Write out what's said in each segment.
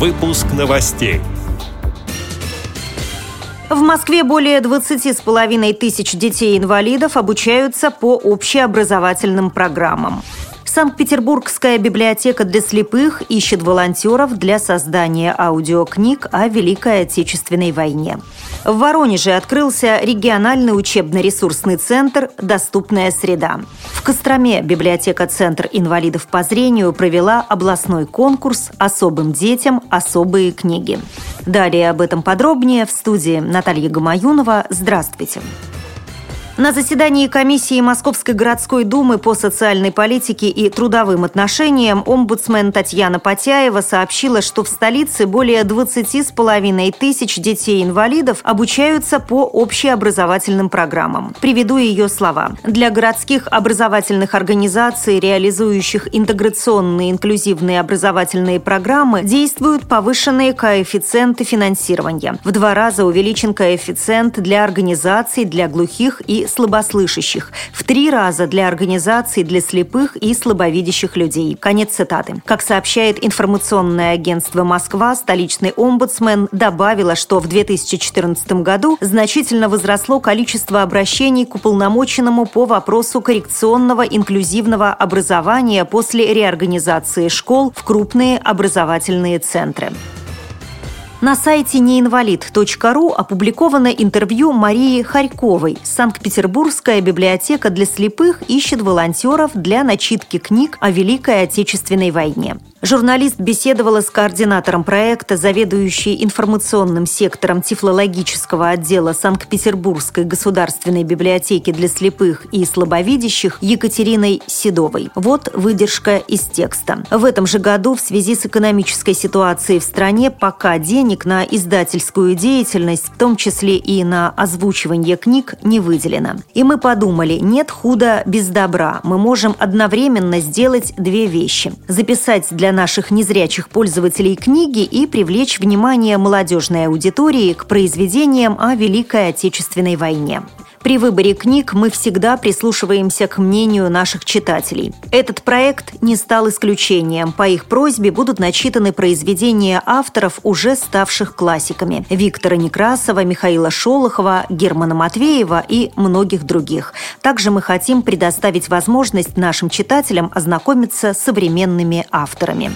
Выпуск новостей. В Москве более 20 с половиной тысяч детей-инвалидов обучаются по общеобразовательным программам. Санкт-Петербургская библиотека для слепых ищет волонтеров для создания аудиокниг о Великой Отечественной войне. В Воронеже открылся региональный учебно-ресурсный центр «Доступная среда». В Костроме библиотека-центр инвалидов по зрению провела областной конкурс «Особым детям особые книги». Далее об этом подробнее в студии Наталья Гамаюнова. Здравствуйте. На заседании комиссии Московской городской думы по социальной политике и трудовым отношениям омбудсмен Татьяна Потяева сообщила, что в столице более 20 с половиной тысяч детей-инвалидов обучаются по общеобразовательным программам. Приведу ее слова. Для городских образовательных организаций, реализующих интеграционные инклюзивные образовательные программы, действуют повышенные коэффициенты финансирования. В два раза увеличен коэффициент для организаций для глухих и слабослышащих, в три раза для организаций для слепых и слабовидящих людей. Конец цитаты. Как сообщает информационное агентство «Москва», столичный омбудсмен добавила, что в 2014 году значительно возросло количество обращений к уполномоченному по вопросу коррекционного инклюзивного образования после реорганизации школ в крупные образовательные центры. На сайте неинвалид.ру опубликовано интервью Марии Харьковой. Санкт-Петербургская библиотека для слепых ищет волонтеров для начитки книг о Великой Отечественной войне. Журналист беседовала с координатором проекта, заведующей информационным сектором тифлологического отдела Санкт-Петербургской государственной библиотеки для слепых и слабовидящих Екатериной Седовой. Вот выдержка из текста. В этом же году в связи с экономической ситуацией в стране пока денег на издательскую деятельность, в том числе и на озвучивание книг, не выделено. И мы подумали, нет худа без добра. Мы можем одновременно сделать две вещи. Записать для наших незрячих пользователей книги и привлечь внимание молодежной аудитории к произведениям о Великой Отечественной войне. При выборе книг мы всегда прислушиваемся к мнению наших читателей. Этот проект не стал исключением. По их просьбе будут начитаны произведения авторов, уже ставших классиками – Виктора Некрасова, Михаила Шолохова, Германа Матвеева и многих других. Также мы хотим предоставить возможность нашим читателям ознакомиться с современными авторами.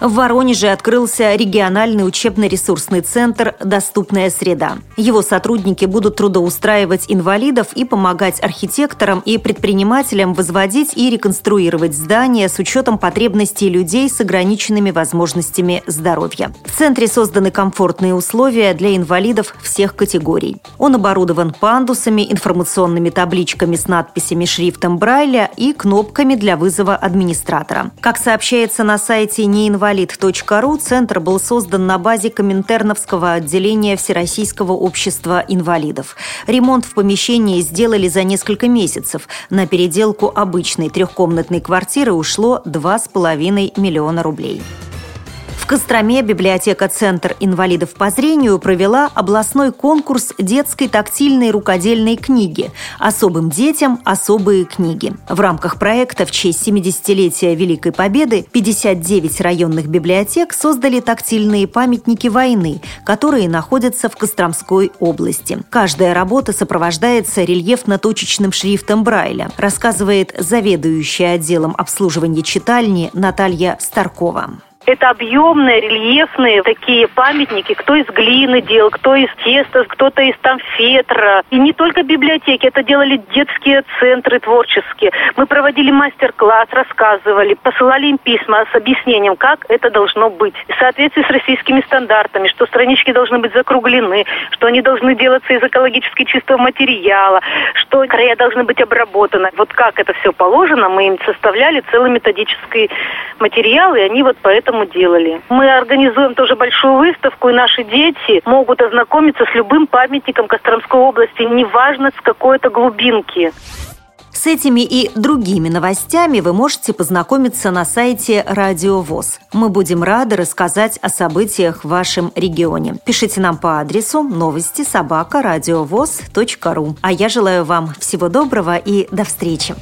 В Воронеже открылся региональный учебно-ресурсный центр «Доступная среда». Его сотрудники будут трудоустраивать инвалидов и помогать архитекторам и предпринимателям возводить и реконструировать здания с учетом потребностей людей с ограниченными возможностями здоровья. В центре созданы комфортные условия для инвалидов всех категорий. Он оборудован пандусами, информационными табличками с надписями шрифтом Брайля и кнопками для вызова администратора. Как сообщается на сайте неинвалидов инвалид.ру центр был создан на базе Коминтерновского отделения Всероссийского общества инвалидов. Ремонт в помещении сделали за несколько месяцев. На переделку обычной трехкомнатной квартиры ушло 2,5 миллиона рублей. Костроме библиотека «Центр инвалидов по зрению» провела областной конкурс детской тактильной рукодельной книги «Особым детям особые книги». В рамках проекта в честь 70-летия Великой Победы 59 районных библиотек создали тактильные памятники войны, которые находятся в Костромской области. Каждая работа сопровождается рельефно-точечным шрифтом Брайля, рассказывает заведующая отделом обслуживания читальни Наталья Старкова. Это объемные, рельефные такие памятники. Кто из глины делал, кто из теста, кто-то из там фетра. И не только библиотеки, это делали детские центры творческие. Мы проводили мастер-класс, рассказывали, посылали им письма с объяснением, как это должно быть. В соответствии с российскими стандартами, что странички должны быть закруглены, что они должны делаться из экологически чистого материала, что края должны быть обработаны. Вот как это все положено, мы им составляли целый методический материал, и они вот поэтому этому делали. Мы организуем тоже большую выставку, и наши дети могут ознакомиться с любым памятником Костромской области, неважно с какой-то глубинки. С этими и другими новостями вы можете познакомиться на сайте Радио ВОЗ. Мы будем рады рассказать о событиях в вашем регионе. Пишите нам по адресу новости собака ру. А я желаю вам всего доброго и до встречи.